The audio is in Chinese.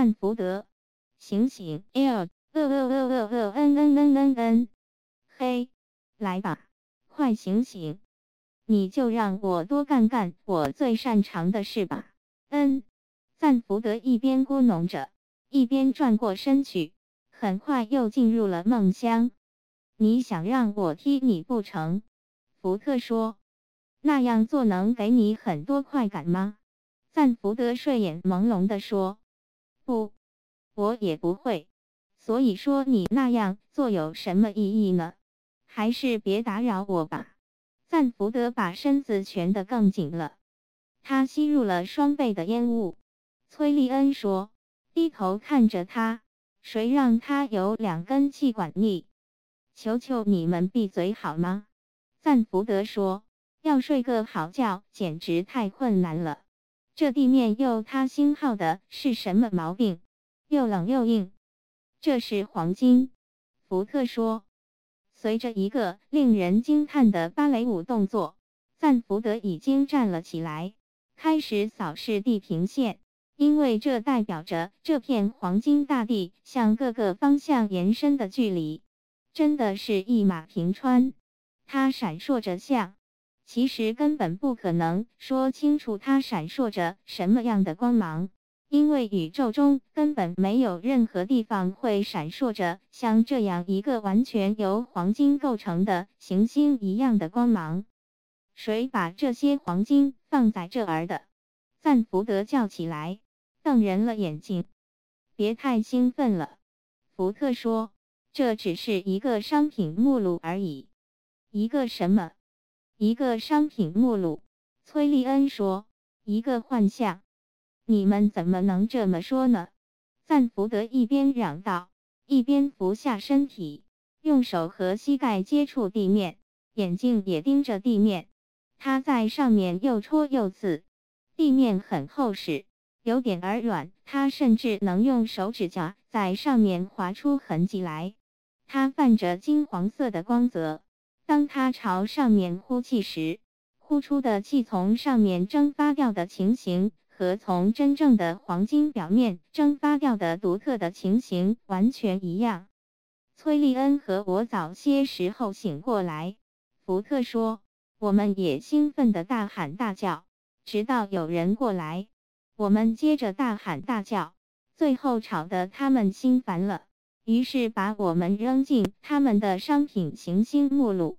赞福德，醒醒！L 呃呃呃呃呃嗯嗯嗯嗯嗯，嘿，来吧，快醒醒！你就让我多干干我最擅长的事吧。嗯，赞福德一边咕哝着，一边转过身去，很快又进入了梦乡。你想让我踢你不成？福特说，那样做能给你很多快感吗？赞福德睡眼朦胧地说，不，我也不会。所以说你那样做有什么意义呢？还是别打扰我吧。赞福德把身子蜷得更紧了，他吸入了双倍的烟雾。崔利恩说，低头看着他，谁让他有两根气管逆？求求你们闭嘴好吗？赞福德说，要睡个好觉简直太困难了。这地面又塌星号的是什么毛病？又冷又硬。这是黄金，福特说。随着一个令人惊叹的芭蕾舞动作，赞福德已经站了起来，开始扫视地平线，因为这代表着这片黄金大地向各个方向延伸的距离，真的是一马平川。它闪烁着像，其实根本不可能说清楚它闪烁着什么样的光芒。因为宇宙中根本没有任何地方会闪烁着像这样一个完全由黄金构成的行星一样的光芒。谁把这些黄金放在这儿的？赞福德叫起来，瞪人了眼睛。别太兴奋了，福特说，这只是一个商品目录而已。一个什么？一个商品目录。崔利恩说，一个幻象。你们怎么能这么说呢？赞福德一边嚷道，一边俯下身体，用手和膝盖接触地面，眼睛也盯着地面。他在上面又戳又刺，地面很厚实，有点儿软。他甚至能用手指甲在上面划出痕迹来。它泛着金黄色的光泽。当他朝上面呼气时，呼出的气从上面蒸发掉的情形。和从真正的黄金表面蒸发掉的独特的情形完全一样。崔利恩和我早些时候醒过来，福特说，我们也兴奋地大喊大叫，直到有人过来，我们接着大喊大叫，最后吵得他们心烦了，于是把我们扔进他们的商品行星目录。